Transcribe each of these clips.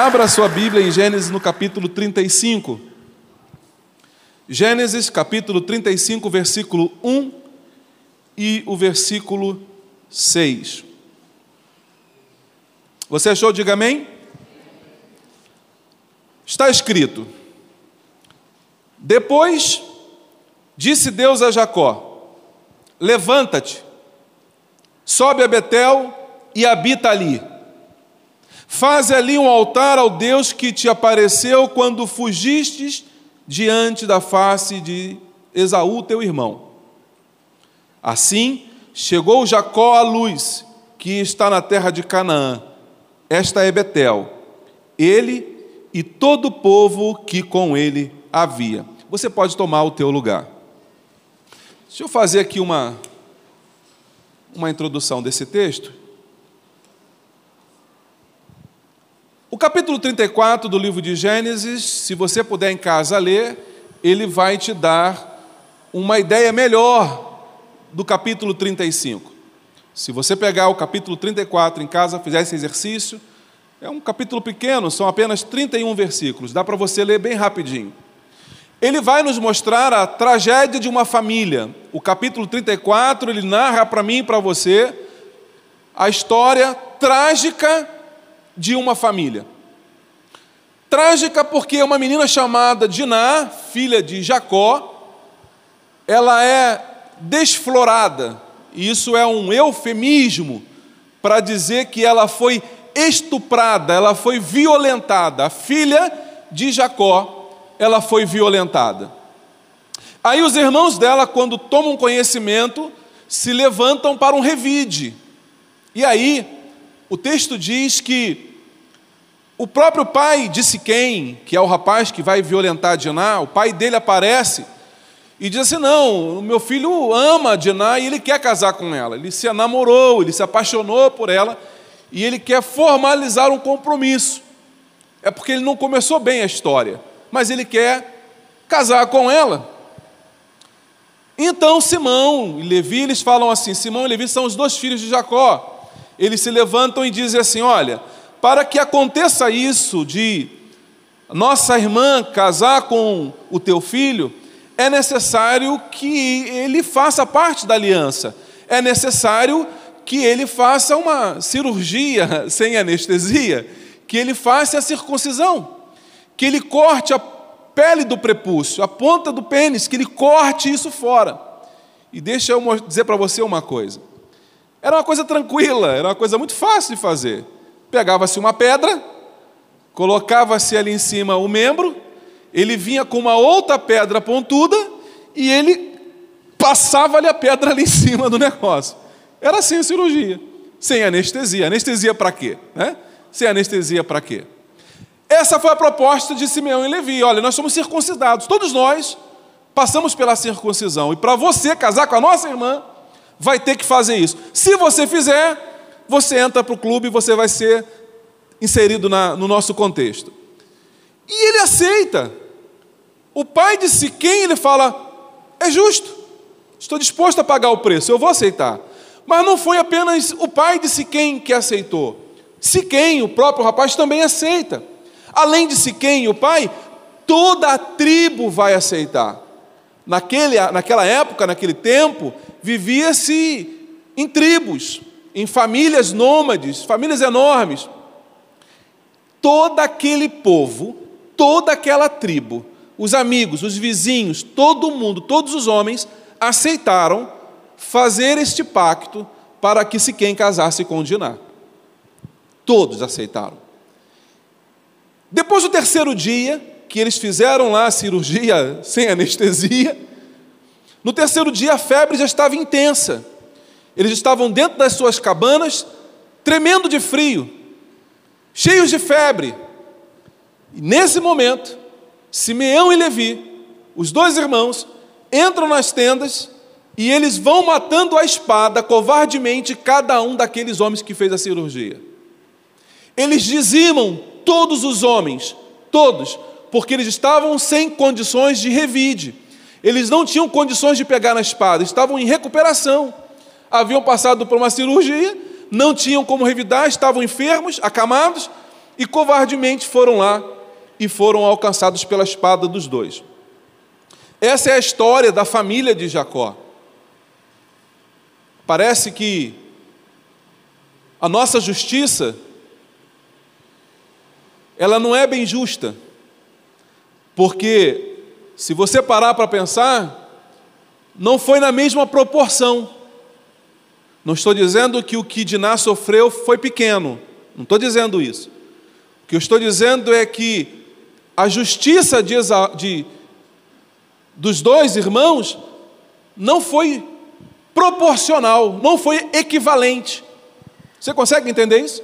Abra sua Bíblia em Gênesis no capítulo 35. Gênesis capítulo 35, versículo 1 e o versículo 6. Você achou? Diga amém. Está escrito: Depois disse Deus a Jacó: Levanta-te, sobe a Betel e habita ali Faze ali um altar ao Deus que te apareceu quando fugistes diante da face de Esaú, teu irmão. Assim chegou Jacó à luz, que está na terra de Canaã. Esta é Betel. Ele e todo o povo que com ele havia. Você pode tomar o teu lugar. Deixa eu fazer aqui uma, uma introdução desse texto. O capítulo 34 do livro de Gênesis, se você puder em casa ler, ele vai te dar uma ideia melhor do capítulo 35. Se você pegar o capítulo 34 em casa, fizer esse exercício, é um capítulo pequeno, são apenas 31 versículos, dá para você ler bem rapidinho. Ele vai nos mostrar a tragédia de uma família. O capítulo 34, ele narra para mim e para você a história trágica de uma família. Trágica porque uma menina chamada Diná, filha de Jacó, ela é desflorada. Isso é um eufemismo para dizer que ela foi estuprada, ela foi violentada. A filha de Jacó, ela foi violentada. Aí os irmãos dela, quando tomam conhecimento, se levantam para um revide. E aí, o texto diz que o próprio pai de Siquém, que é o rapaz que vai violentar Diná, o pai dele aparece e diz assim: Não, o meu filho ama Diná e ele quer casar com ela. Ele se namorou, ele se apaixonou por ela e ele quer formalizar um compromisso. É porque ele não começou bem a história, mas ele quer casar com ela. Então Simão e Levi, eles falam assim: Simão e Levi são os dois filhos de Jacó. Eles se levantam e dizem assim: Olha para que aconteça isso de nossa irmã casar com o teu filho, é necessário que ele faça parte da aliança. É necessário que ele faça uma cirurgia sem anestesia, que ele faça a circuncisão, que ele corte a pele do prepúcio, a ponta do pênis, que ele corte isso fora. E deixa eu dizer para você uma coisa. Era uma coisa tranquila, era uma coisa muito fácil de fazer. Pegava-se uma pedra, colocava-se ali em cima o membro, ele vinha com uma outra pedra pontuda e ele passava-lhe a pedra ali em cima do negócio. Era assim a cirurgia, sem anestesia. Anestesia para quê? Né? Sem anestesia para quê? Essa foi a proposta de Simeão e Levi. Olha, nós somos circuncidados, todos nós passamos pela circuncisão. E para você casar com a nossa irmã, vai ter que fazer isso. Se você fizer, você entra para o clube e você vai ser inserido na, no nosso contexto. E ele aceita. O pai de Siquém, ele fala: é justo, estou disposto a pagar o preço, eu vou aceitar. Mas não foi apenas o pai de Siquém que aceitou. Siquém, o próprio rapaz, também aceita. Além de Siquém, o pai, toda a tribo vai aceitar. Naquele, naquela época, naquele tempo, vivia-se em tribos em famílias nômades, famílias enormes. Todo aquele povo, toda aquela tribo, os amigos, os vizinhos, todo mundo, todos os homens aceitaram fazer este pacto para que se quem casasse com Diná. Todos aceitaram. Depois do terceiro dia, que eles fizeram lá a cirurgia sem anestesia. No terceiro dia a febre já estava intensa. Eles estavam dentro das suas cabanas, tremendo de frio, cheios de febre. E nesse momento, Simeão e Levi, os dois irmãos, entram nas tendas e eles vão matando a espada covardemente cada um daqueles homens que fez a cirurgia. Eles dizimam todos os homens, todos, porque eles estavam sem condições de revide. Eles não tinham condições de pegar na espada, estavam em recuperação. Haviam passado por uma cirurgia, não tinham como revidar, estavam enfermos, acamados, e covardemente foram lá e foram alcançados pela espada dos dois. Essa é a história da família de Jacó. Parece que a nossa justiça ela não é bem justa. Porque se você parar para pensar, não foi na mesma proporção. Não estou dizendo que o que Diná sofreu foi pequeno. Não estou dizendo isso. O que eu estou dizendo é que a justiça de, de, dos dois irmãos não foi proporcional, não foi equivalente. Você consegue entender isso?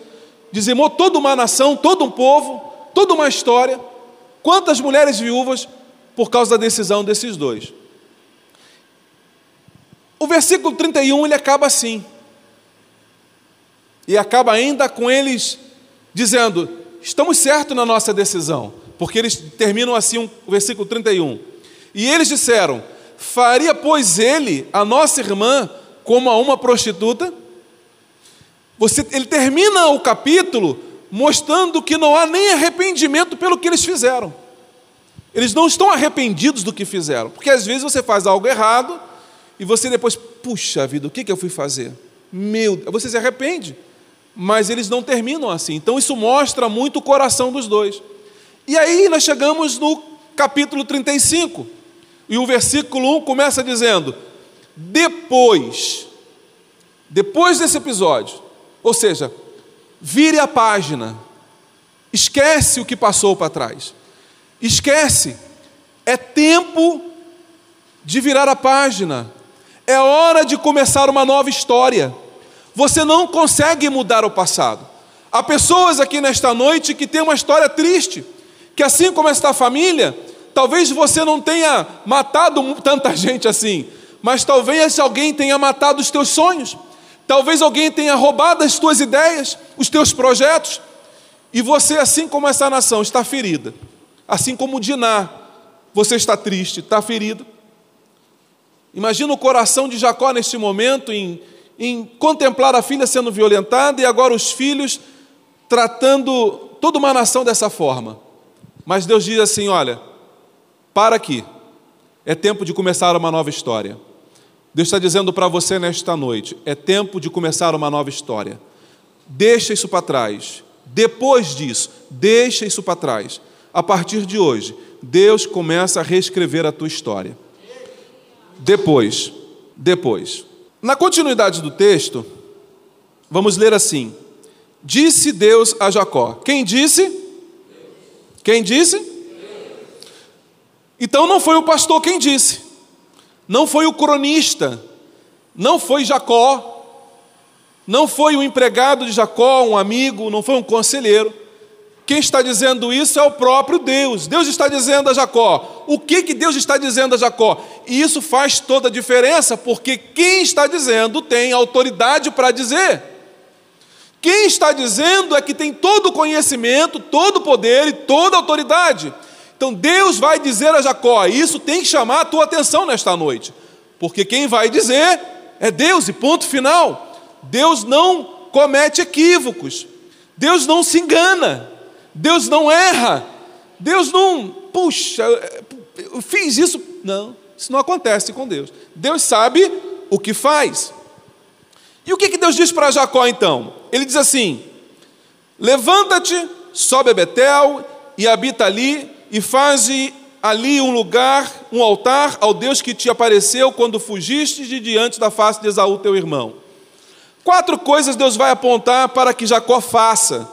Dizimou toda uma nação, todo um povo, toda uma história. Quantas mulheres viúvas por causa da decisão desses dois? O versículo 31 ele acaba assim. E acaba ainda com eles dizendo: estamos certos na nossa decisão. Porque eles terminam assim o versículo 31. E eles disseram: Faria, pois, ele a nossa irmã como a uma prostituta? Você, ele termina o capítulo mostrando que não há nem arrependimento pelo que eles fizeram. Eles não estão arrependidos do que fizeram, porque às vezes você faz algo errado e você depois, puxa vida, o que, que eu fui fazer? Meu, você se arrepende, mas eles não terminam assim. Então isso mostra muito o coração dos dois. E aí nós chegamos no capítulo 35, e o versículo 1 começa dizendo: Depois, depois desse episódio, ou seja, vire a página, esquece o que passou para trás, esquece, é tempo de virar a página, é hora de começar uma nova história. Você não consegue mudar o passado. Há pessoas aqui nesta noite que têm uma história triste, que assim como esta família, talvez você não tenha matado tanta gente assim, mas talvez alguém tenha matado os teus sonhos, Talvez alguém tenha roubado as tuas ideias, os teus projetos, e você, assim como essa nação, está ferida. Assim como Diná, você está triste, está ferido. Imagina o coração de Jacó neste momento em, em contemplar a filha sendo violentada e agora os filhos tratando toda uma nação dessa forma. Mas Deus diz assim: olha, para aqui, é tempo de começar uma nova história. Deus está dizendo para você nesta noite: é tempo de começar uma nova história. Deixa isso para trás. Depois disso, deixa isso para trás. A partir de hoje, Deus começa a reescrever a tua história. Depois, depois. Na continuidade do texto, vamos ler assim: Disse Deus a Jacó. Quem disse? Quem disse? Então não foi o pastor quem disse não foi o cronista, não foi Jacó, não foi o empregado de Jacó, um amigo, não foi um conselheiro. Quem está dizendo isso é o próprio Deus. Deus está dizendo a Jacó. O que, que Deus está dizendo a Jacó? E isso faz toda a diferença, porque quem está dizendo tem autoridade para dizer. Quem está dizendo é que tem todo o conhecimento, todo o poder e toda a autoridade. Então Deus vai dizer a Jacó, isso tem que chamar a tua atenção nesta noite, porque quem vai dizer é Deus, e ponto final. Deus não comete equívocos, Deus não se engana, Deus não erra, Deus não, puxa, eu fiz isso. Não, isso não acontece com Deus. Deus sabe o que faz. E o que, que Deus diz para Jacó então? Ele diz assim: Levanta-te, sobe a Betel e habita ali, e faze ali um lugar, um altar ao Deus que te apareceu quando fugiste de diante da face de Esaú, teu irmão. Quatro coisas Deus vai apontar para que Jacó faça.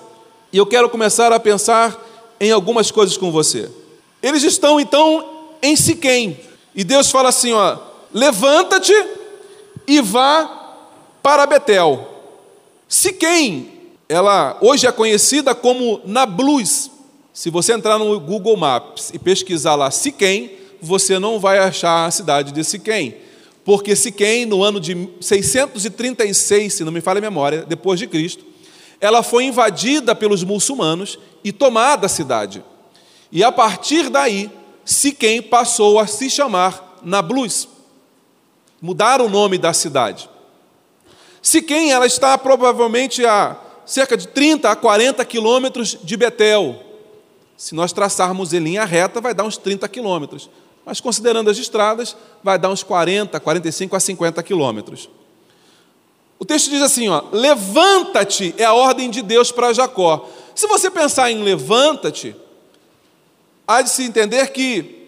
E eu quero começar a pensar em algumas coisas com você. Eles estão então em Siquém. E Deus fala assim, ó: "Levanta-te e vá para Betel". Siquém, ela hoje é conhecida como Nablus. Se você entrar no Google Maps e pesquisar lá Siquém, você não vai achar a cidade de Siquém. Porque Siquém, no ano de 636, se não me falha a memória, depois de Cristo, ela foi invadida pelos muçulmanos e tomada a cidade. E a partir daí, Siquém passou a se chamar Nablus. Mudaram o nome da cidade. Siquém, ela está provavelmente a cerca de 30 a 40 quilômetros de Betel. Se nós traçarmos em linha reta, vai dar uns 30 quilômetros. Mas considerando as estradas, vai dar uns 40, 45 a 50 quilômetros. O texto diz assim: ó, levanta-te é a ordem de Deus para Jacó. Se você pensar em levanta-te, há de se entender que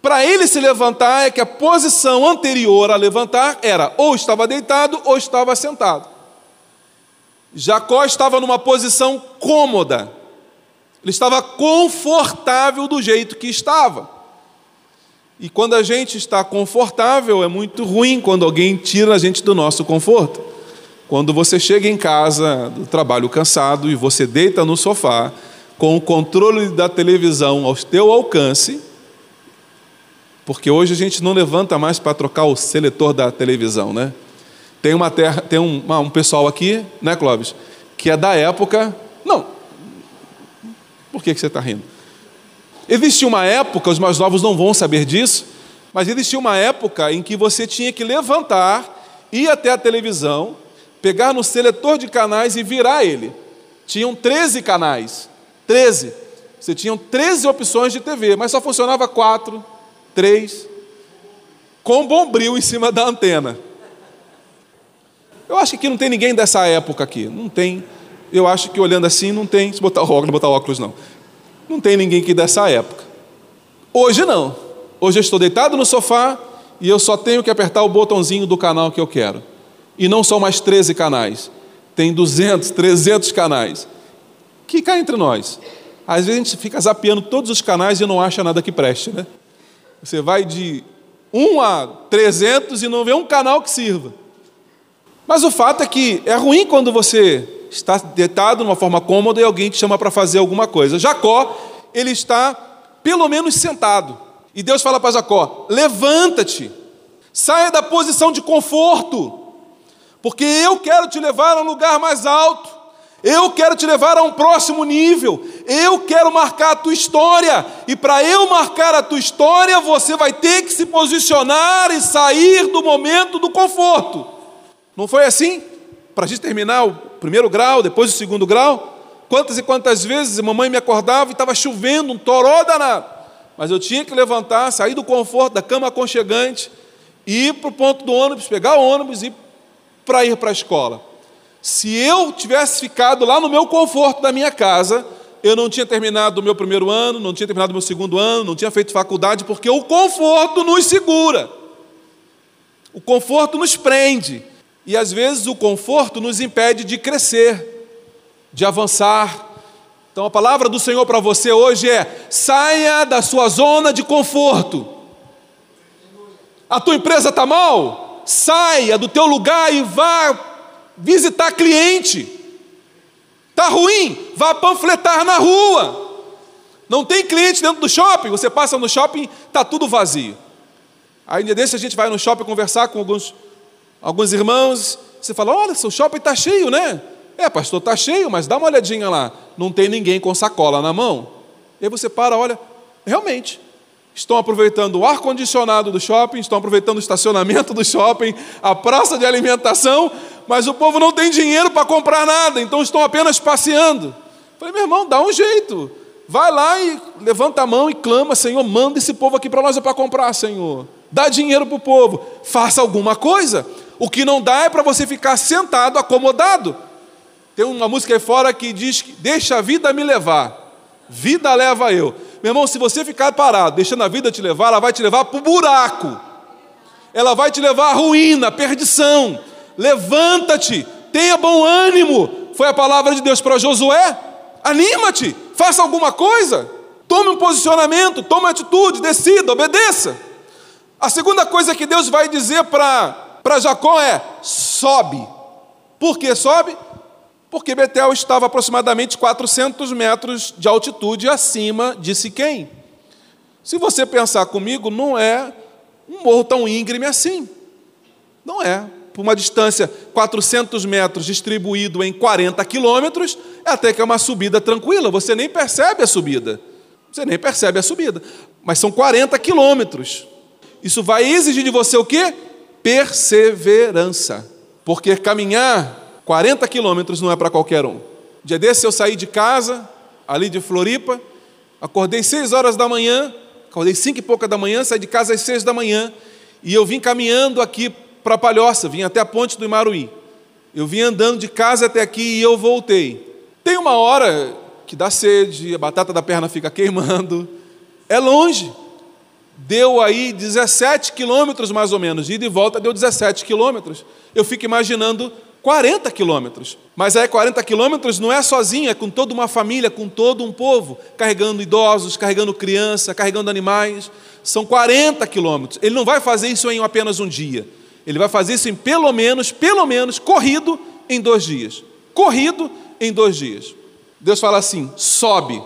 para ele se levantar é que a posição anterior a levantar era ou estava deitado ou estava sentado. Jacó estava numa posição cômoda, ele estava confortável do jeito que estava. E quando a gente está confortável, é muito ruim quando alguém tira a gente do nosso conforto. Quando você chega em casa do trabalho cansado e você deita no sofá, com o controle da televisão ao teu alcance, porque hoje a gente não levanta mais para trocar o seletor da televisão, né? Tem uma terra, tem um, um pessoal aqui, né, Clóvis, que é da época. Não. Por que, que você está rindo? Existia uma época, os mais novos não vão saber disso, mas existia uma época em que você tinha que levantar, ir até a televisão, pegar no seletor de canais e virar ele. Tinham 13 canais. 13. Você tinha 13 opções de TV, mas só funcionava 4, 3, com bombril em cima da antena. Eu acho que aqui não tem ninguém dessa época aqui. Não tem. Eu acho que olhando assim não tem. Se botar óculos, botar óculos não. Não tem ninguém aqui dessa época. Hoje não. Hoje eu estou deitado no sofá e eu só tenho que apertar o botãozinho do canal que eu quero. E não são mais 13 canais. Tem 200, 300 canais. Que cá entre nós. Às vezes a gente fica zapeando todos os canais e não acha nada que preste, né? Você vai de 1 a 300 e não vê um canal que sirva. Mas o fato é que é ruim quando você está deitado de uma forma cômoda e alguém te chama para fazer alguma coisa. Jacó, ele está pelo menos sentado. E Deus fala para Jacó: levanta-te, saia da posição de conforto, porque eu quero te levar a um lugar mais alto, eu quero te levar a um próximo nível, eu quero marcar a tua história, e para eu marcar a tua história, você vai ter que se posicionar e sair do momento do conforto. Não foi assim? Para a gente terminar o primeiro grau, depois o segundo grau? Quantas e quantas vezes a mamãe me acordava e estava chovendo, um toró danado. Mas eu tinha que levantar, sair do conforto da cama aconchegante, ir para o ponto do ônibus, pegar o ônibus e para ir para a escola. Se eu tivesse ficado lá no meu conforto da minha casa, eu não tinha terminado o meu primeiro ano, não tinha terminado o meu segundo ano, não tinha feito faculdade, porque o conforto nos segura. O conforto nos prende. E às vezes o conforto nos impede de crescer, de avançar. Então a palavra do Senhor para você hoje é: saia da sua zona de conforto. A tua empresa está mal? Saia do teu lugar e vá visitar cliente. Está ruim? Vá panfletar na rua. Não tem cliente dentro do shopping? Você passa no shopping, está tudo vazio. Aí, desse, a gente vai no shopping conversar com alguns Alguns irmãos, você fala: olha, seu shopping está cheio, né? É, pastor, está cheio, mas dá uma olhadinha lá. Não tem ninguém com sacola na mão. E aí você para, olha, realmente, estão aproveitando o ar-condicionado do shopping, estão aproveitando o estacionamento do shopping, a praça de alimentação, mas o povo não tem dinheiro para comprar nada, então estão apenas passeando. Falei, meu irmão, dá um jeito. Vai lá e levanta a mão e clama, Senhor, manda esse povo aqui para nós é para comprar, Senhor. Dá dinheiro para o povo. Faça alguma coisa. O que não dá é para você ficar sentado, acomodado. Tem uma música aí fora que diz: Deixa a vida me levar, vida leva eu. Meu irmão, se você ficar parado, deixando a vida te levar, ela vai te levar para o buraco, ela vai te levar à ruína, à perdição. Levanta-te, tenha bom ânimo. Foi a palavra de Deus para Josué. Anima-te, faça alguma coisa. Tome um posicionamento, tome atitude, decida, obedeça. A segunda coisa que Deus vai dizer para Jacó é: sobe. Por que sobe? Porque Betel estava aproximadamente 400 metros de altitude acima de Siquém. Se você pensar comigo, não é um morro tão íngreme assim. Não é. Por uma distância 400 metros distribuído em 40 quilômetros, é até que é uma subida tranquila. Você nem percebe a subida. Você nem percebe a subida. Mas são 40 quilômetros. Isso vai exigir de você o quê? Perseverança. Porque caminhar 40 quilômetros não é para qualquer um. Dia desse eu saí de casa, ali de Floripa, acordei 6 horas da manhã, acordei 5 e pouca da manhã, saí de casa às 6 da manhã, e eu vim caminhando aqui para Palhoça, vim até a ponte do Imaruí. Eu vim andando de casa até aqui e eu voltei. Tem uma hora que dá sede, a batata da perna fica queimando. É longe. Deu aí 17 quilômetros mais ou menos. De ida e volta deu 17 quilômetros. Eu fico imaginando 40 quilômetros. Mas aí 40 quilômetros não é sozinho, é com toda uma família, com todo um povo, carregando idosos, carregando criança, carregando animais. São 40 quilômetros. Ele não vai fazer isso em apenas um dia. Ele vai fazer isso em pelo menos, pelo menos, corrido em dois dias. Corrido em dois dias. Deus fala assim: sobe.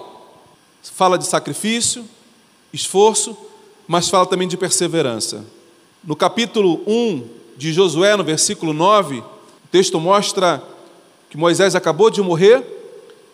Fala de sacrifício, esforço, mas fala também de perseverança. No capítulo 1 de Josué, no versículo 9, o texto mostra que Moisés acabou de morrer,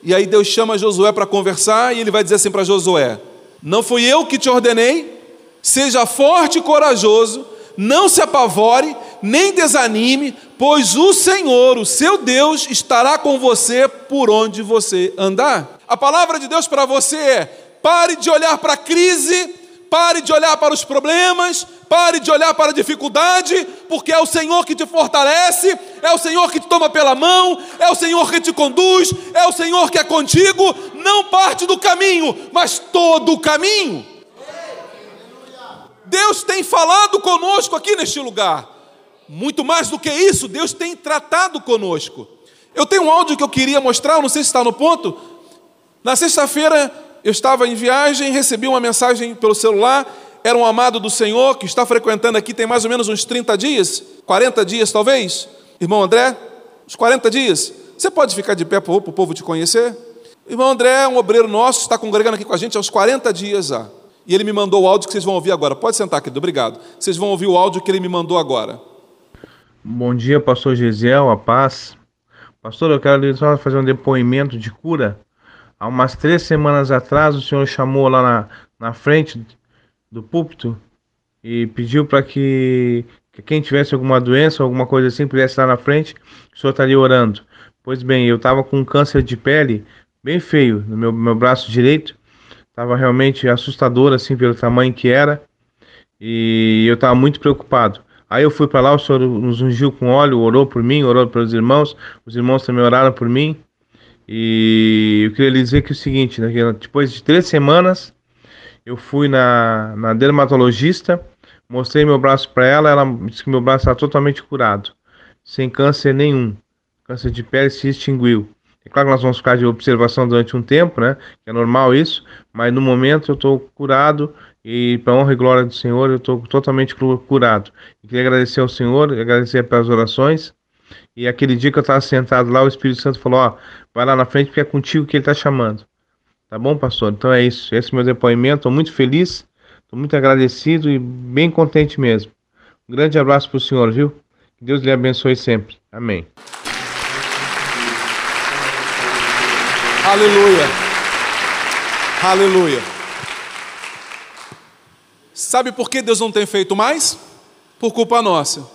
e aí Deus chama Josué para conversar, e ele vai dizer assim para Josué: Não fui eu que te ordenei, seja forte e corajoso, não se apavore, nem desanime, pois o Senhor, o seu Deus, estará com você por onde você andar. A palavra de Deus para você é: pare de olhar para a crise, pare de olhar para os problemas, pare de olhar para a dificuldade, porque é o Senhor que te fortalece, é o Senhor que te toma pela mão, é o Senhor que te conduz, é o Senhor que é contigo, não parte do caminho, mas todo o caminho. Deus tem falado conosco aqui neste lugar. Muito mais do que isso, Deus tem tratado conosco. Eu tenho um áudio que eu queria mostrar, não sei se está no ponto. Na sexta-feira eu estava em viagem, recebi uma mensagem pelo celular. Era um amado do Senhor que está frequentando aqui tem mais ou menos uns 30 dias, 40 dias talvez. Irmão André, uns 40 dias. Você pode ficar de pé para o povo te conhecer? Irmão André é um obreiro nosso, está congregando aqui com a gente há uns 40 dias já. E ele me mandou o áudio que vocês vão ouvir agora. Pode sentar, querido, obrigado. Vocês vão ouvir o áudio que ele me mandou agora. Bom dia, pastor Gesiel, a paz. Pastor, eu quero só fazer um depoimento de cura. Há umas três semanas atrás, o senhor chamou lá na, na frente do púlpito e pediu para que, que, quem tivesse alguma doença, alguma coisa assim, pudesse estar na frente, o senhor estaria orando. Pois bem, eu estava com um câncer de pele bem feio no meu, meu braço direito. Estava realmente assustador, assim, pelo tamanho que era. E eu estava muito preocupado. Aí eu fui para lá, o senhor nos ungiu com óleo, orou por mim, orou pelos irmãos, os irmãos também oraram por mim. E eu queria lhe dizer que é o seguinte, né, depois de três semanas, eu fui na, na dermatologista, mostrei meu braço para ela, ela disse que meu braço está totalmente curado, sem câncer nenhum. Câncer de pele se extinguiu. É claro que nós vamos ficar de observação durante um tempo, né? Que é normal isso, mas no momento eu estou curado e para honra e glória do Senhor, eu estou totalmente curado. Queria agradecer ao Senhor, agradecer pelas orações. E aquele dia que eu estava sentado lá, o Espírito Santo falou: Ó, vai lá na frente porque é contigo que ele está chamando. Tá bom, pastor? Então é isso. Esse é o meu depoimento. Estou muito feliz, estou muito agradecido e bem contente mesmo. Um grande abraço para o senhor, viu? Que Deus lhe abençoe sempre. Amém. Aleluia. Aleluia. Sabe por que Deus não tem feito mais? Por culpa nossa.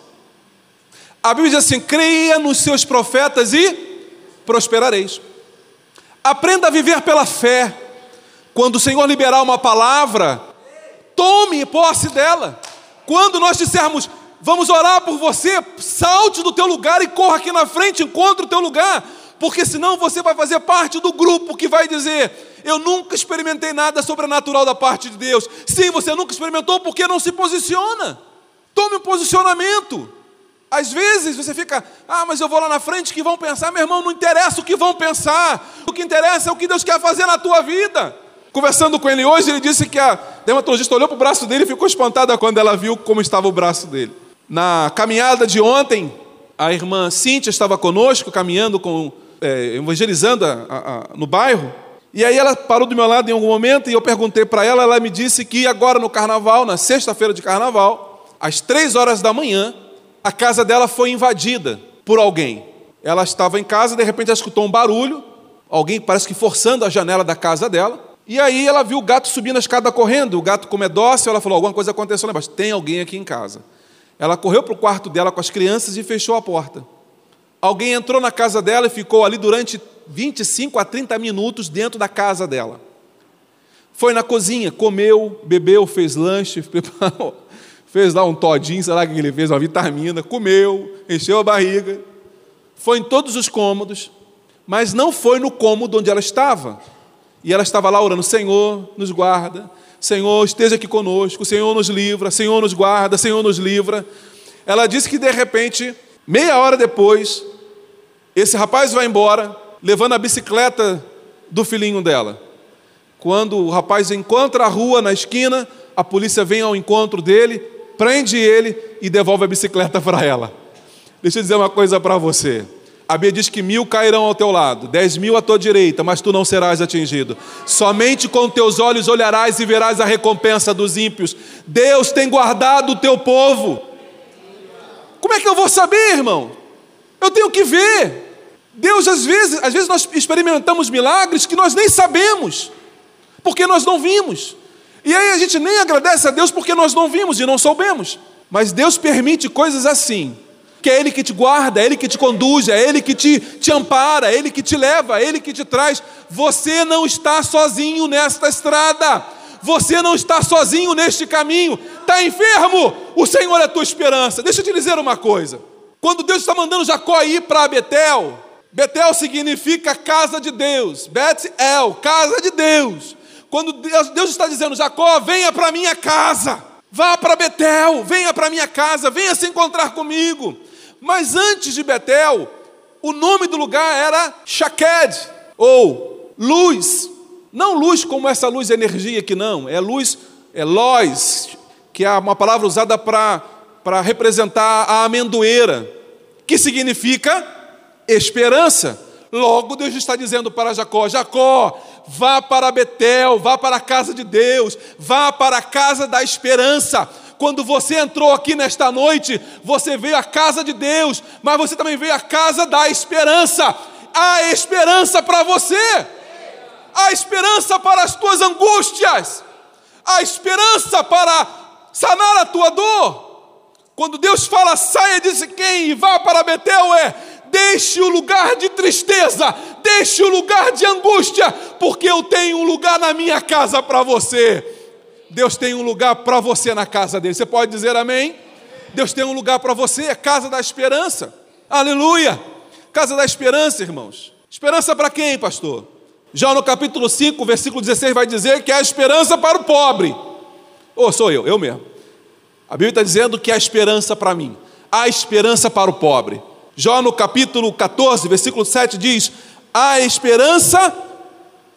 A Bíblia diz assim: creia nos seus profetas e prosperareis. Aprenda a viver pela fé. Quando o Senhor liberar uma palavra, tome posse dela. Quando nós dissermos, vamos orar por você, salte do teu lugar e corra aqui na frente, encontre o teu lugar, porque senão você vai fazer parte do grupo que vai dizer: eu nunca experimentei nada sobrenatural da parte de Deus. Sim, você nunca experimentou porque não se posiciona. Tome um posicionamento. Às vezes você fica, ah, mas eu vou lá na frente, que vão pensar? Meu irmão, não interessa o que vão pensar. O que interessa é o que Deus quer fazer na tua vida. Conversando com ele hoje, ele disse que a dermatologista olhou para o braço dele e ficou espantada quando ela viu como estava o braço dele. Na caminhada de ontem, a irmã Cíntia estava conosco, caminhando, com, é, evangelizando a, a, a, no bairro. E aí ela parou do meu lado em algum momento e eu perguntei para ela, ela me disse que agora no carnaval, na sexta-feira de carnaval, às três horas da manhã, a casa dela foi invadida por alguém. Ela estava em casa, de repente ela escutou um barulho, alguém parece que forçando a janela da casa dela. E aí ela viu o gato subindo a escada correndo, o gato como é dócil, ela falou, alguma coisa aconteceu lá embaixo, tem alguém aqui em casa. Ela correu para o quarto dela com as crianças e fechou a porta. Alguém entrou na casa dela e ficou ali durante 25 a 30 minutos dentro da casa dela. Foi na cozinha, comeu, bebeu, fez lanche, preparou, fez lá um todinho, sei lá o que ele fez, uma vitamina, comeu, encheu a barriga. Foi em todos os cômodos, mas não foi no cômodo onde ela estava. E ela estava lá orando: Senhor, nos guarda, Senhor, esteja aqui conosco, Senhor nos livra, Senhor nos guarda, Senhor nos livra. Ela disse que de repente, meia hora depois, esse rapaz vai embora, levando a bicicleta do filhinho dela. Quando o rapaz encontra a rua na esquina, a polícia vem ao encontro dele, prende ele e devolve a bicicleta para ela. Deixa eu dizer uma coisa para você. A Bíblia diz que mil cairão ao teu lado, dez mil à tua direita, mas tu não serás atingido. Somente com teus olhos olharás e verás a recompensa dos ímpios. Deus tem guardado o teu povo. Como é que eu vou saber, irmão? Eu tenho que ver. Deus, às vezes, às vezes nós experimentamos milagres que nós nem sabemos, porque nós não vimos. E aí a gente nem agradece a Deus porque nós não vimos e não soubemos. Mas Deus permite coisas assim que é Ele que te guarda, é Ele que te conduz, é Ele que te, te ampara, é Ele que te leva, é Ele que te traz. Você não está sozinho nesta estrada, você não está sozinho neste caminho. Está enfermo? O Senhor é a tua esperança. Deixa eu te dizer uma coisa: quando Deus está mandando Jacó ir para Betel, Betel significa casa de Deus, Bet-El, casa de Deus. Quando Deus, Deus está dizendo, Jacó, venha para minha casa, vá para Betel, venha para minha casa, venha se encontrar comigo. Mas antes de Betel, o nome do lugar era Shaked, ou luz. Não luz como essa luz de energia aqui, não. É luz, é lois, que é uma palavra usada para representar a amendoeira, que significa esperança. Logo, Deus está dizendo para Jacó: Jacó, vá para Betel, vá para a casa de Deus, vá para a casa da esperança quando você entrou aqui nesta noite, você veio à casa de Deus, mas você também veio à casa da esperança. Há esperança para você, há esperança para as tuas angústias, há esperança para sanar a tua dor. Quando Deus fala, saia de quem e vá para Betel, é deixe o lugar de tristeza, deixe o lugar de angústia, porque eu tenho um lugar na minha casa para você. Deus tem um lugar para você na casa dele. Você pode dizer amém? Deus tem um lugar para você, é casa da esperança. Aleluia! Casa da esperança, irmãos. Esperança para quem, pastor? Já no capítulo 5, versículo 16, vai dizer que há esperança para o pobre. Ou oh, sou eu, eu mesmo. A Bíblia está dizendo que há esperança para mim. Há esperança para o pobre. Já no capítulo 14, versículo 7 diz: há esperança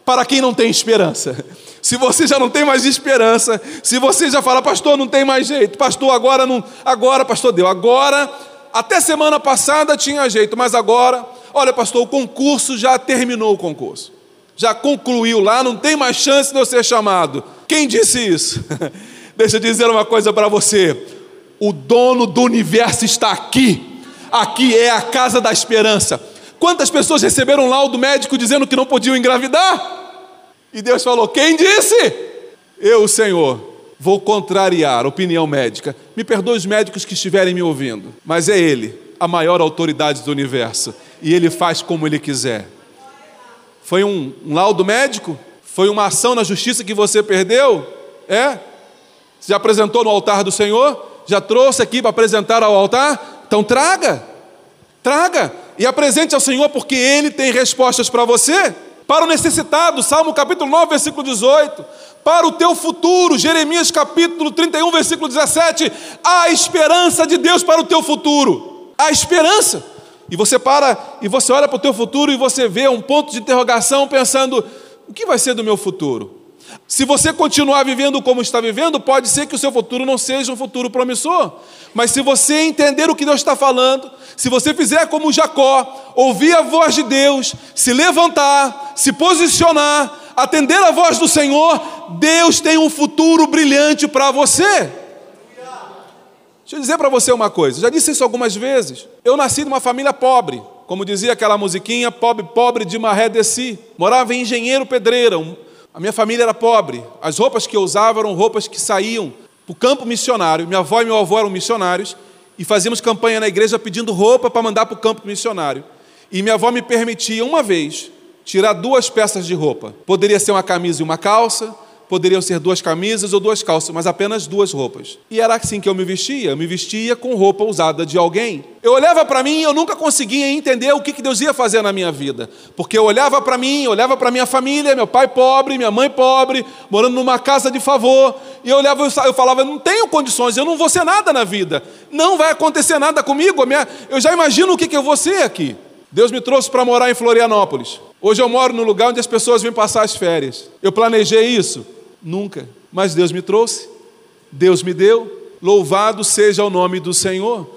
para quem não tem esperança. Se você já não tem mais esperança, se você já fala, pastor, não tem mais jeito, pastor, agora não, agora, pastor, deu, agora, até semana passada tinha jeito, mas agora, olha, pastor, o concurso já terminou o concurso, já concluiu lá, não tem mais chance de eu ser chamado. Quem disse isso? Deixa eu dizer uma coisa para você: o dono do universo está aqui, aqui é a casa da esperança. Quantas pessoas receberam um laudo médico dizendo que não podiam engravidar? E Deus falou: Quem disse? Eu, Senhor, vou contrariar a opinião médica. Me perdoe os médicos que estiverem me ouvindo, mas é Ele, a maior autoridade do universo, e Ele faz como Ele quiser. Foi um, um laudo médico? Foi uma ação na justiça que você perdeu? É? Já apresentou no altar do Senhor? Já trouxe aqui para apresentar ao altar? Então traga, traga e apresente ao Senhor, porque Ele tem respostas para você para o necessitado, Salmo capítulo 9, versículo 18, para o teu futuro, Jeremias capítulo 31, versículo 17, há esperança de Deus para o teu futuro, há esperança. E você para e você olha para o teu futuro e você vê um ponto de interrogação pensando: o que vai ser do meu futuro? Se você continuar vivendo como está vivendo, pode ser que o seu futuro não seja um futuro promissor. Mas se você entender o que Deus está falando, se você fizer como Jacó, ouvir a voz de Deus, se levantar, se posicionar, atender a voz do Senhor, Deus tem um futuro brilhante para você. Deixa eu dizer para você uma coisa, já disse isso algumas vezes. Eu nasci numa família pobre, como dizia aquela musiquinha, pobre, pobre de maré desci. Morava em engenheiro pedreiro, a minha família era pobre. As roupas que eu usava eram roupas que saíam para o campo missionário. Minha avó e meu avô eram missionários e fazíamos campanha na igreja pedindo roupa para mandar para o campo missionário. E minha avó me permitia uma vez tirar duas peças de roupa. Poderia ser uma camisa e uma calça, poderiam ser duas camisas ou duas calças, mas apenas duas roupas. E era assim que eu me vestia, eu me vestia com roupa usada de alguém. Eu olhava para mim e eu nunca conseguia entender o que Deus ia fazer na minha vida, porque eu olhava para mim, olhava para minha família, meu pai pobre, minha mãe pobre, morando numa casa de favor, e eu olhava, eu falava, não tenho condições, eu não vou ser nada na vida, não vai acontecer nada comigo, eu já imagino o que eu vou ser aqui. Deus me trouxe para morar em Florianópolis. Hoje eu moro no lugar onde as pessoas vêm passar as férias. Eu planejei isso? Nunca. Mas Deus me trouxe, Deus me deu, louvado seja o nome do Senhor.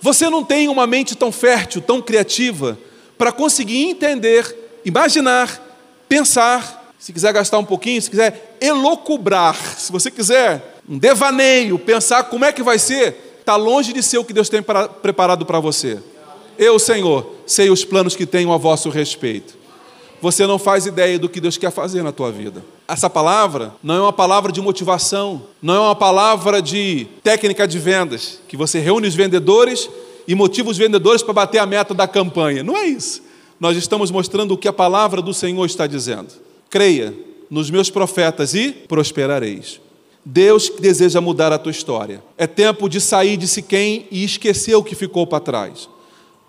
Você não tem uma mente tão fértil, tão criativa, para conseguir entender, imaginar, pensar, se quiser gastar um pouquinho, se quiser elocubrar, se você quiser um devaneio, pensar como é que vai ser, está longe de ser o que Deus tem para, preparado para você. Eu, Senhor, sei os planos que tenho a vosso respeito você não faz ideia do que Deus quer fazer na tua vida. Essa palavra não é uma palavra de motivação, não é uma palavra de técnica de vendas, que você reúne os vendedores e motiva os vendedores para bater a meta da campanha. Não é isso. Nós estamos mostrando o que a palavra do Senhor está dizendo. Creia nos meus profetas e prosperareis. Deus deseja mudar a tua história. É tempo de sair de Siquém e esquecer o que ficou para trás.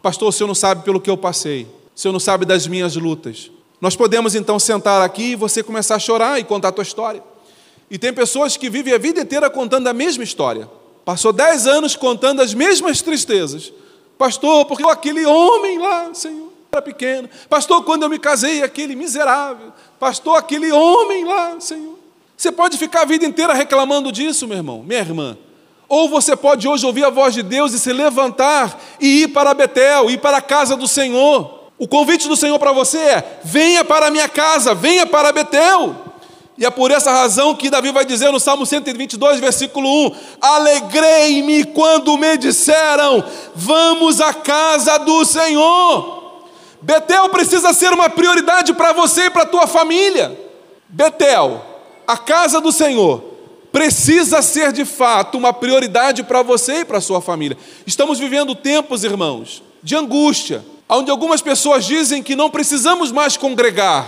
Pastor, o senhor não sabe pelo que eu passei. O senhor não sabe das minhas lutas. Nós podemos então sentar aqui e você começar a chorar e contar a tua história. E tem pessoas que vivem a vida inteira contando a mesma história. Passou dez anos contando as mesmas tristezas. Pastor, porque aquele homem lá, Senhor, era pequeno. Pastor, quando eu me casei, aquele miserável. Pastor, aquele homem lá, Senhor. Você pode ficar a vida inteira reclamando disso, meu irmão, minha irmã. Ou você pode hoje ouvir a voz de Deus e se levantar e ir para Betel, ir para a casa do Senhor. O convite do Senhor para você é: venha para a minha casa, venha para Betel. E é por essa razão que Davi vai dizer no Salmo 122, versículo 1: Alegrei-me quando me disseram, vamos à casa do Senhor. Betel precisa ser uma prioridade para você e para a tua família. Betel, a casa do Senhor, precisa ser de fato uma prioridade para você e para a sua família. Estamos vivendo tempos, irmãos, de angústia, onde algumas pessoas dizem que não precisamos mais congregar.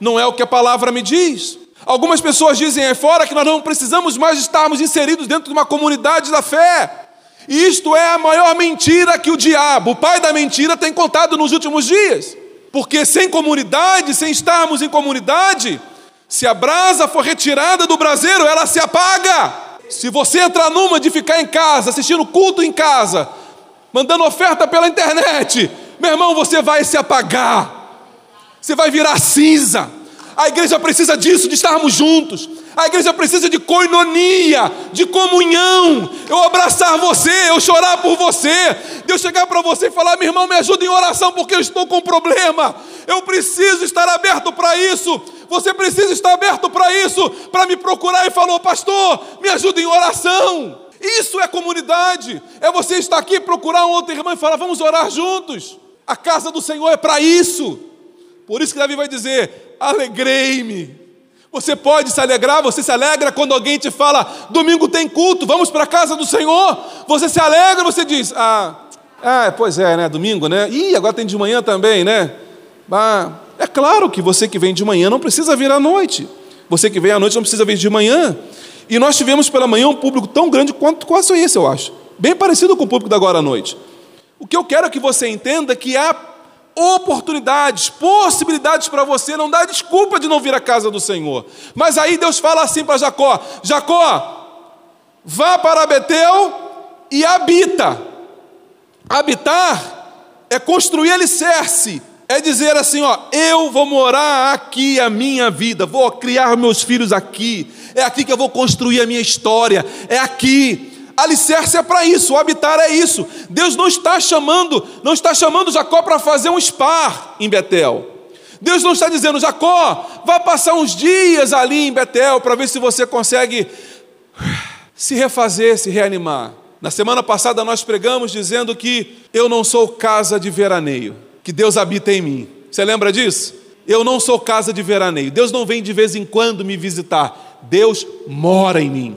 Não é o que a palavra me diz. Algumas pessoas dizem aí fora que nós não precisamos mais estarmos inseridos dentro de uma comunidade da fé. E isto é a maior mentira que o diabo, o pai da mentira, tem contado nos últimos dias. Porque sem comunidade, sem estarmos em comunidade, se a brasa for retirada do braseiro, ela se apaga. Se você entrar numa de ficar em casa, assistindo culto em casa, mandando oferta pela internet, meu irmão, você vai se apagar, você vai virar cinza. A igreja precisa disso, de estarmos juntos. A igreja precisa de coinonia, de comunhão. Eu abraçar você, eu chorar por você. Deus chegar para você e falar: meu irmão, me ajuda em oração porque eu estou com um problema. Eu preciso estar aberto para isso. Você precisa estar aberto para isso, para me procurar e falar: pastor, me ajuda em oração. Isso é comunidade. É você estar aqui, procurar um outro irmão e falar: vamos orar juntos. A casa do Senhor é para isso. Por isso que Davi vai dizer: alegrei-me. Você pode se alegrar, você se alegra quando alguém te fala: domingo tem culto, vamos para a casa do Senhor. Você se alegra, você diz: ah, ah, pois é, né? Domingo, né? Ih, agora tem de manhã também, né? Ah, é claro que você que vem de manhã não precisa vir à noite. Você que vem à noite não precisa vir de manhã. E nós tivemos pela manhã um público tão grande quanto quase esse, eu acho. Bem parecido com o público da agora à noite. O que eu quero é que você entenda que há oportunidades, possibilidades para você, não dá desculpa de não vir à casa do Senhor. Mas aí Deus fala assim para Jacó: Jacó, vá para Betel e habita. Habitar é construir alicerce, É dizer assim, ó, eu vou morar aqui a minha vida, vou criar meus filhos aqui, é aqui que eu vou construir a minha história, é aqui. Alicerce é para isso, habitar é isso. Deus não está chamando, não está chamando Jacó para fazer um spa em Betel. Deus não está dizendo, Jacó, vá passar uns dias ali em Betel para ver se você consegue se refazer, se reanimar. Na semana passada nós pregamos dizendo que eu não sou casa de veraneio, que Deus habita em mim. Você lembra disso? Eu não sou casa de veraneio. Deus não vem de vez em quando me visitar. Deus mora em mim.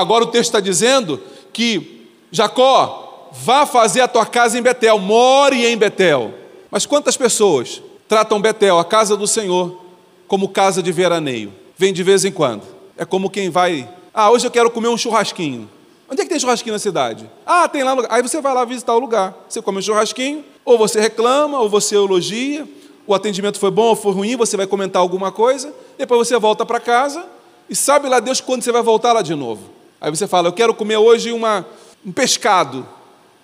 Agora o texto está dizendo que Jacó, vá fazer a tua casa em Betel, more em Betel. Mas quantas pessoas tratam Betel, a casa do Senhor, como casa de veraneio? Vem de vez em quando. É como quem vai. Ah, hoje eu quero comer um churrasquinho. Onde é que tem churrasquinho na cidade? Ah, tem lá. Aí você vai lá visitar o lugar. Você come um churrasquinho, ou você reclama, ou você elogia. O atendimento foi bom ou foi ruim, você vai comentar alguma coisa. Depois você volta para casa e sabe lá Deus quando você vai voltar lá de novo. Aí você fala: Eu quero comer hoje uma, um pescado.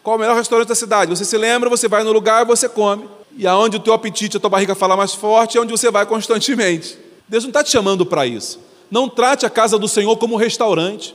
Qual o melhor restaurante da cidade? Você se lembra, você vai no lugar você come. E aonde o teu apetite, a tua barriga fala mais forte, é onde você vai constantemente. Deus não está te chamando para isso. Não trate a casa do Senhor como um restaurante.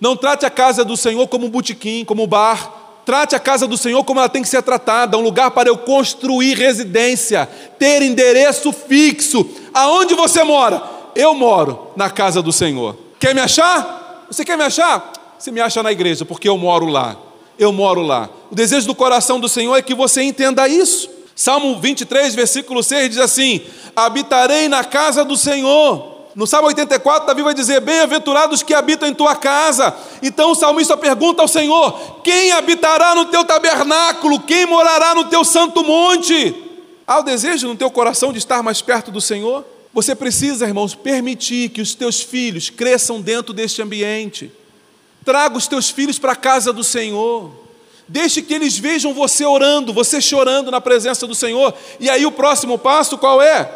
Não trate a casa do Senhor como um botequim, como um bar. Trate a casa do Senhor como ela tem que ser tratada, um lugar para eu construir residência, ter endereço fixo. Aonde você mora? Eu moro na casa do Senhor. Quer me achar? Você quer me achar? Você me acha na igreja, porque eu moro lá. Eu moro lá. O desejo do coração do Senhor é que você entenda isso. Salmo 23, versículo 6 diz assim: Habitarei na casa do Senhor no Salmo 84, Davi vai dizer: Bem-aventurados que habitam em tua casa. Então o salmista pergunta ao Senhor: Quem habitará no teu tabernáculo? Quem morará no teu santo monte? Há o desejo no teu coração de estar mais perto do Senhor? Você precisa, irmãos, permitir que os teus filhos cresçam dentro deste ambiente. Traga os teus filhos para a casa do Senhor. Deixe que eles vejam você orando, você chorando na presença do Senhor. E aí o próximo passo qual é?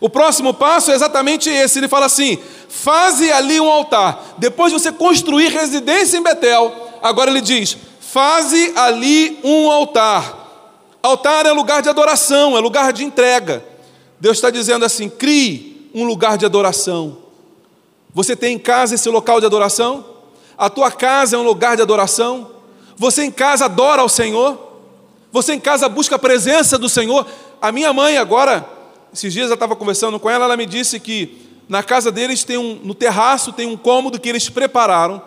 O próximo passo é exatamente esse. Ele fala assim: faze ali um altar. Depois de você construir residência em Betel, agora ele diz: faze ali um altar. Altar é lugar de adoração, é lugar de entrega. Deus está dizendo assim: crie um lugar de adoração. Você tem em casa esse local de adoração? A tua casa é um lugar de adoração? Você em casa adora ao Senhor? Você em casa busca a presença do Senhor? A minha mãe agora esses dias eu estava conversando com ela, ela me disse que na casa deles tem um, no terraço tem um cômodo que eles prepararam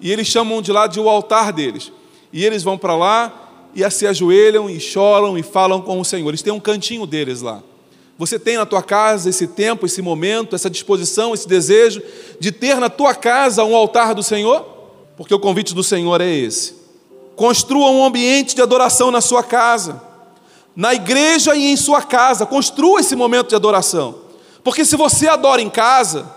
e eles chamam de lá de o altar deles. E eles vão para lá e se ajoelham e choram e falam com o Senhor. Eles têm um cantinho deles lá. Você tem na tua casa esse tempo, esse momento, essa disposição, esse desejo de ter na tua casa um altar do Senhor? Porque o convite do Senhor é esse. Construa um ambiente de adoração na sua casa na igreja e em sua casa. Construa esse momento de adoração. Porque se você adora em casa,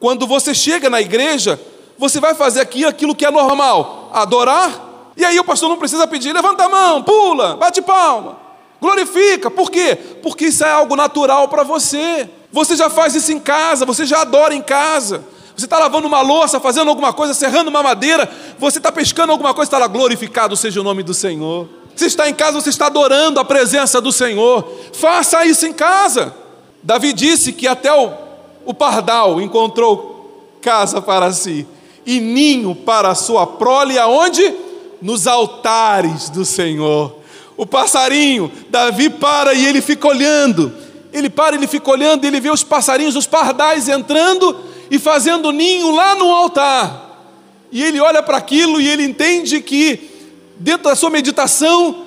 quando você chega na igreja, você vai fazer aqui aquilo que é normal, adorar. E aí o pastor não precisa pedir, levanta a mão, pula, bate palma, glorifica. Por quê? Porque isso é algo natural para você. Você já faz isso em casa, você já adora em casa. Você está lavando uma louça, fazendo alguma coisa, serrando uma madeira, você está pescando alguma coisa, está lá, glorificado seja o nome do Senhor. Se está em casa, você está adorando a presença do Senhor. Faça isso em casa. Davi disse que até o, o pardal encontrou casa para si e ninho para a sua prole, aonde? Nos altares do Senhor. O passarinho, Davi para e ele fica olhando. Ele para, ele fica olhando, ele vê os passarinhos, os pardais entrando e fazendo ninho lá no altar. E ele olha para aquilo e ele entende que dentro da sua meditação,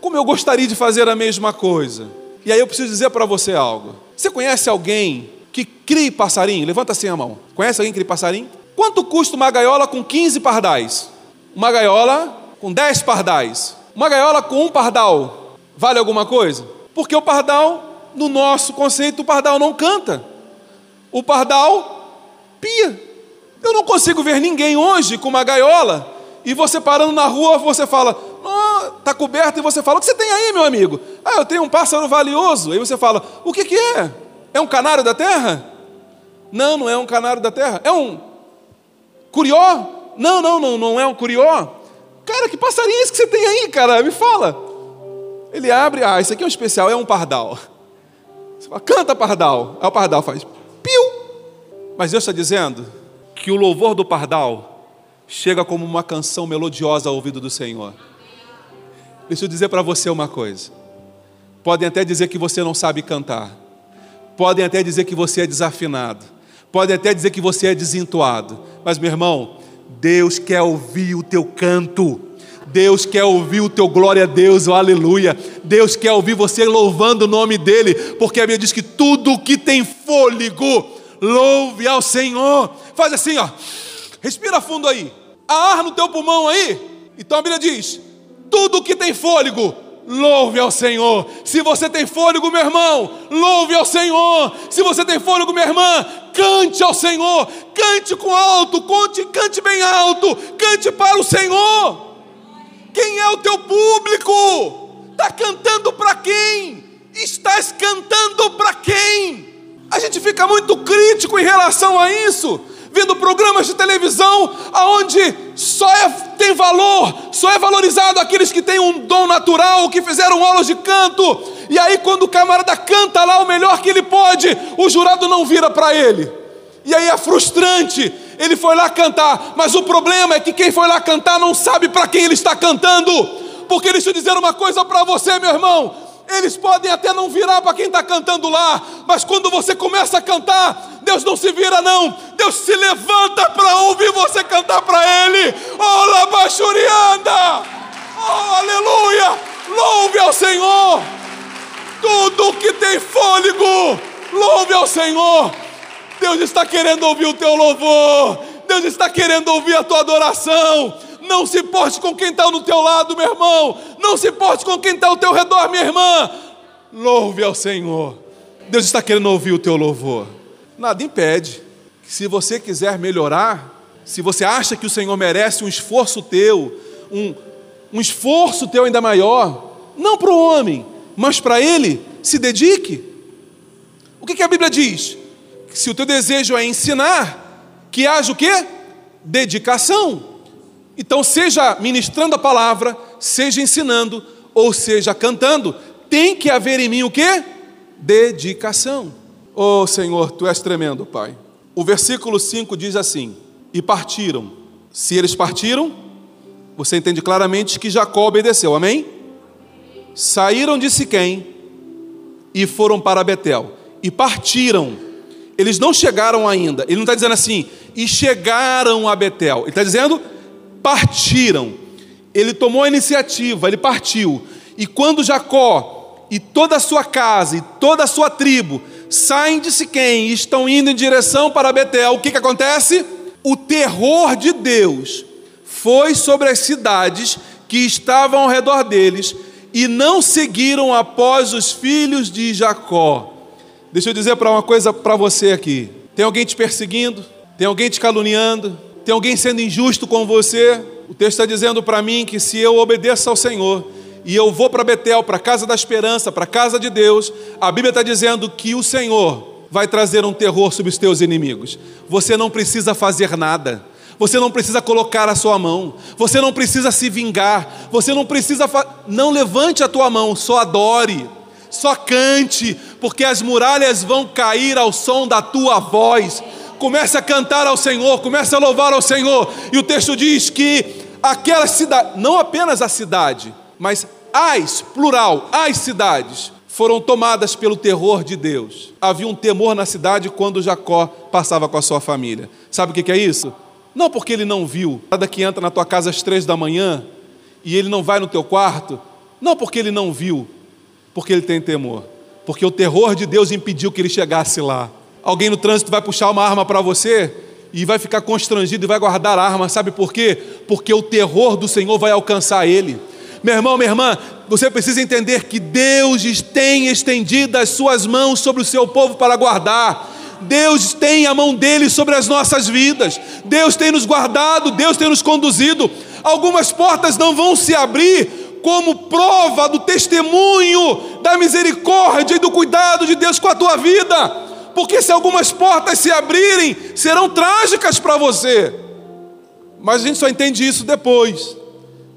como eu gostaria de fazer a mesma coisa. E aí eu preciso dizer para você algo. Você conhece alguém que crie passarinho? Levanta assim a mão. Conhece alguém que crie passarinho? Quanto custa uma gaiola com 15 pardais? Uma gaiola com 10 pardais? Uma gaiola com um pardal vale alguma coisa? Porque o pardal, no nosso conceito, o pardal não canta. O pardal pia. Eu não consigo ver ninguém hoje com uma gaiola e você parando na rua, você fala, está coberto, e você fala, o que você tem aí, meu amigo? Ah, eu tenho um pássaro valioso. Aí você fala, o que, que é? É um canário da terra? Não, não é um canário da terra. É um curió? Não, não, não, não é um curió. Cara, que passarinho é esse que você tem aí, cara? Me fala. Ele abre, ah, isso aqui é um especial, é um pardal. Você fala, canta pardal. Aí o pardal faz, piu. Mas Deus está dizendo que o louvor do pardal chega como uma canção melodiosa ao ouvido do Senhor. Deixa eu dizer para você uma coisa. Podem até dizer que você não sabe cantar. Podem até dizer que você é desafinado. Podem até dizer que você é desentoado. Mas, meu irmão, Deus quer ouvir o teu canto. Deus quer ouvir o teu glória a Deus, o aleluia. Deus quer ouvir você louvando o nome dEle, porque a Bíblia diz que tudo que tem fôlego, louve ao Senhor. Faz assim, ó. Respira fundo aí. Ar no teu pulmão aí. Então a Bíblia diz: tudo que tem fôlego, louve ao Senhor. Se você tem fôlego, meu irmão, louve ao Senhor. Se você tem fôlego, minha irmã, cante ao Senhor. Cante com alto, cante, cante bem alto. Cante para o Senhor. Quem é o teu público? Está cantando para quem? Estás cantando para quem? A gente fica muito crítico em relação a isso vendo programas de televisão aonde só é, tem valor, só é valorizado aqueles que têm um dom natural, que fizeram aulas de canto. E aí, quando o camarada canta lá o melhor que ele pode, o jurado não vira para ele. E aí é frustrante. Ele foi lá cantar, mas o problema é que quem foi lá cantar não sabe para quem ele está cantando. Porque deixa eu dizer uma coisa para você, meu irmão. Eles podem até não virar para quem está cantando lá, mas quando você começa a cantar, Deus não se vira, não. Deus se levanta para ouvir você cantar para Ele. Oh, Labachurianda! Oh, aleluia! Louve ao Senhor! Tudo que tem fôlego, louve ao Senhor. Deus está querendo ouvir o teu louvor. Deus está querendo ouvir a tua adoração. Não se importe com quem está no teu lado, meu irmão. Não se importe com quem está ao teu redor, minha irmã. Louve ao Senhor. Deus está querendo ouvir o teu louvor. Nada impede que, se você quiser melhorar, se você acha que o Senhor merece um esforço teu, um, um esforço teu ainda maior, não para o homem, mas para Ele, se dedique. O que, que a Bíblia diz? Que se o teu desejo é ensinar, que haja o quê? Dedicação. Então, seja ministrando a palavra, seja ensinando, ou seja cantando, tem que haver em mim o que? Dedicação. Oh Senhor, tu és tremendo, Pai. O versículo 5 diz assim: E partiram. Se eles partiram, você entende claramente que Jacó obedeceu, amém? Saíram de Siquém e foram para Betel. E partiram. Eles não chegaram ainda. Ele não está dizendo assim, e chegaram a Betel. Ele está dizendo, partiram. Ele tomou a iniciativa, ele partiu. E quando Jacó e toda a sua casa e toda a sua tribo saem de Siquém e estão indo em direção para Betel, o que, que acontece? O terror de Deus foi sobre as cidades que estavam ao redor deles e não seguiram após os filhos de Jacó. Deixa eu dizer para uma coisa para você aqui: tem alguém te perseguindo, tem alguém te caluniando, tem alguém sendo injusto com você. O texto está dizendo para mim que se eu obedeço ao Senhor e eu vou para Betel, para a casa da esperança, para a casa de Deus, a Bíblia está dizendo que o Senhor vai trazer um terror sobre os teus inimigos. Você não precisa fazer nada. Você não precisa colocar a sua mão, você não precisa se vingar, você não precisa. Não levante a tua mão, só adore, só cante, porque as muralhas vão cair ao som da tua voz comece a cantar ao Senhor, comece a louvar ao Senhor. E o texto diz que aquela cidade, não apenas a cidade, mas as, plural, as cidades, foram tomadas pelo terror de Deus. Havia um temor na cidade quando Jacó passava com a sua família. Sabe o que é isso? Não porque ele não viu, nada que entra na tua casa às três da manhã e ele não vai no teu quarto, não porque ele não viu, porque ele tem temor, porque o terror de Deus impediu que ele chegasse lá. Alguém no trânsito vai puxar uma arma para você e vai ficar constrangido e vai guardar a arma, sabe por quê? Porque o terror do Senhor vai alcançar ele. Meu irmão, minha irmã, você precisa entender que Deus tem estendido as suas mãos sobre o seu povo para guardar. Deus tem a mão dele sobre as nossas vidas. Deus tem nos guardado, Deus tem nos conduzido. Algumas portas não vão se abrir como prova do testemunho da misericórdia e do cuidado de Deus com a tua vida porque se algumas portas se abrirem, serão trágicas para você. Mas a gente só entende isso depois.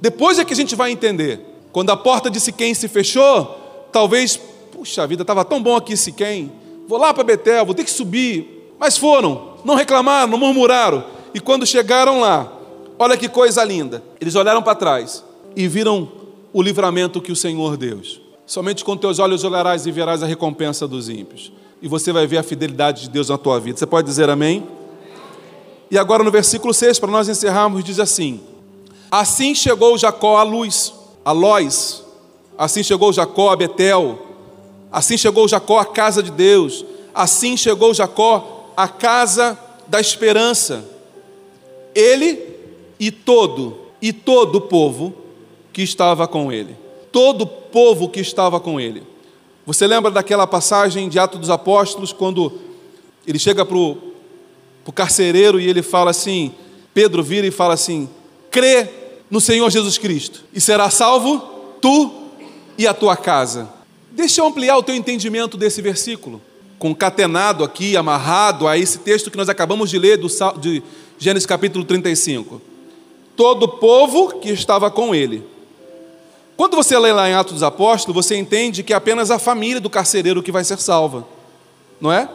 Depois é que a gente vai entender. Quando a porta de Siquém se fechou, talvez, puxa vida, estava tão bom aqui Siquém, vou lá para Betel, vou ter que subir. Mas foram, não reclamaram, não murmuraram. E quando chegaram lá, olha que coisa linda. Eles olharam para trás e viram o livramento que o Senhor deu. Somente com teus olhos olharás e verás a recompensa dos ímpios. E você vai ver a fidelidade de Deus na tua vida. Você pode dizer amém? E agora no versículo 6, para nós encerrarmos, diz assim: Assim chegou Jacó à luz, a Lóis, assim chegou Jacó a Betel, assim chegou Jacó à casa de Deus, assim chegou Jacó à casa da esperança. Ele e todo, e todo o povo que estava com ele. Todo o povo que estava com ele. Você lembra daquela passagem de Atos dos Apóstolos, quando ele chega para o carcereiro e ele fala assim: Pedro vira e fala assim: crê no Senhor Jesus Cristo e será salvo tu e a tua casa. Deixa eu ampliar o teu entendimento desse versículo, concatenado aqui, amarrado a esse texto que nós acabamos de ler do, de Gênesis capítulo 35. Todo o povo que estava com ele. Quando você lê lá em Atos dos Apóstolos, você entende que é apenas a família do carcereiro que vai ser salva, não é?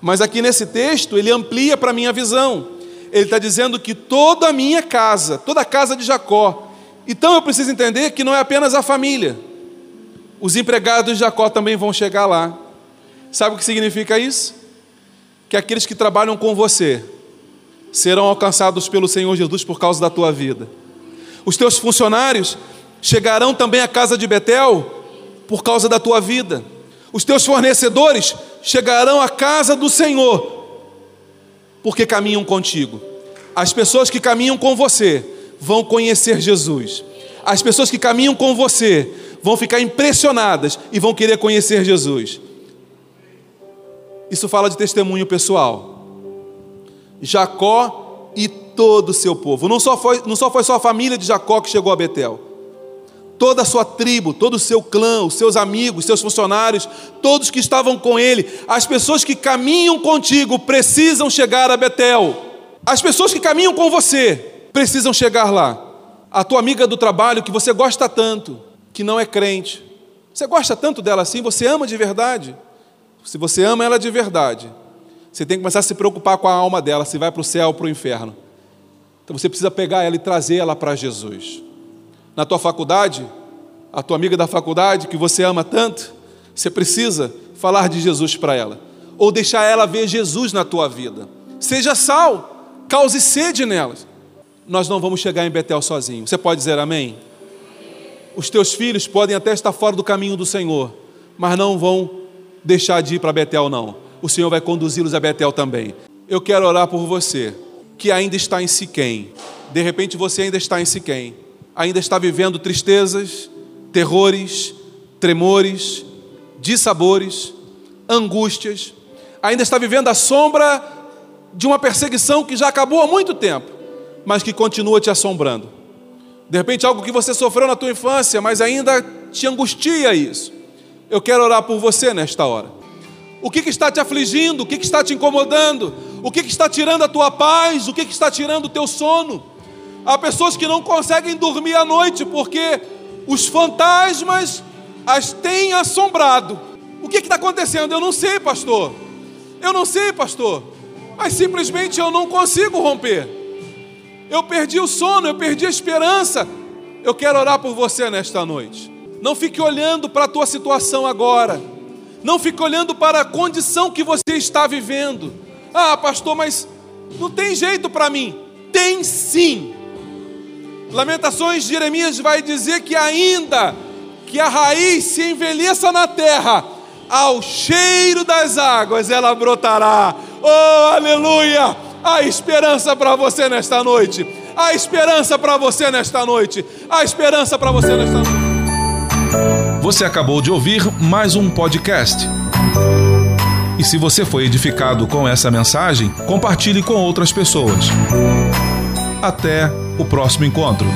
Mas aqui nesse texto, ele amplia para a minha visão ele está dizendo que toda a minha casa, toda a casa de Jacó. Então eu preciso entender que não é apenas a família. Os empregados de Jacó também vão chegar lá. Sabe o que significa isso? Que aqueles que trabalham com você serão alcançados pelo Senhor Jesus por causa da tua vida. Os teus funcionários chegarão também à casa de Betel por causa da tua vida. Os teus fornecedores chegarão à casa do Senhor porque caminham contigo. As pessoas que caminham com você vão conhecer Jesus. As pessoas que caminham com você vão ficar impressionadas e vão querer conhecer Jesus. Isso fala de testemunho pessoal. Jacó e todo o seu povo. Não só foi, não só foi só a família de Jacó que chegou a Betel toda a sua tribo, todo o seu clã, os seus amigos, seus funcionários, todos que estavam com ele, as pessoas que caminham contigo precisam chegar a Betel. As pessoas que caminham com você precisam chegar lá. A tua amiga do trabalho que você gosta tanto, que não é crente. Você gosta tanto dela assim, você ama de verdade. Se você ama ela de verdade, você tem que começar a se preocupar com a alma dela, se vai para o céu ou para o inferno. Então você precisa pegar ela e trazer ela para Jesus na tua faculdade, a tua amiga da faculdade que você ama tanto, você precisa falar de Jesus para ela, ou deixar ela ver Jesus na tua vida. Seja sal, cause sede nelas. Nós não vamos chegar em Betel sozinhos. Você pode dizer amém? Os teus filhos podem até estar fora do caminho do Senhor, mas não vão deixar de ir para Betel, não. O Senhor vai conduzi-los a Betel também. Eu quero orar por você, que ainda está em Siquém. De repente você ainda está em Siquém ainda está vivendo tristezas, terrores, tremores, dissabores, angústias, ainda está vivendo a sombra de uma perseguição que já acabou há muito tempo, mas que continua te assombrando. De repente, algo que você sofreu na tua infância, mas ainda te angustia isso. Eu quero orar por você nesta hora. O que, que está te afligindo? O que, que está te incomodando? O que, que está tirando a tua paz? O que, que está tirando o teu sono? Há pessoas que não conseguem dormir à noite porque os fantasmas as têm assombrado. O que está acontecendo? Eu não sei, pastor. Eu não sei, pastor. Mas simplesmente eu não consigo romper. Eu perdi o sono, eu perdi a esperança. Eu quero orar por você nesta noite. Não fique olhando para a tua situação agora. Não fique olhando para a condição que você está vivendo. Ah, pastor, mas não tem jeito para mim. Tem sim. Lamentações de Jeremias vai dizer que ainda que a raiz se envelheça na terra, ao cheiro das águas ela brotará. Oh, aleluia! Há esperança para você nesta noite. Há esperança para você nesta noite. Há esperança para você nesta noite. Você acabou de ouvir mais um podcast. E se você foi edificado com essa mensagem, compartilhe com outras pessoas. Até o próximo encontro.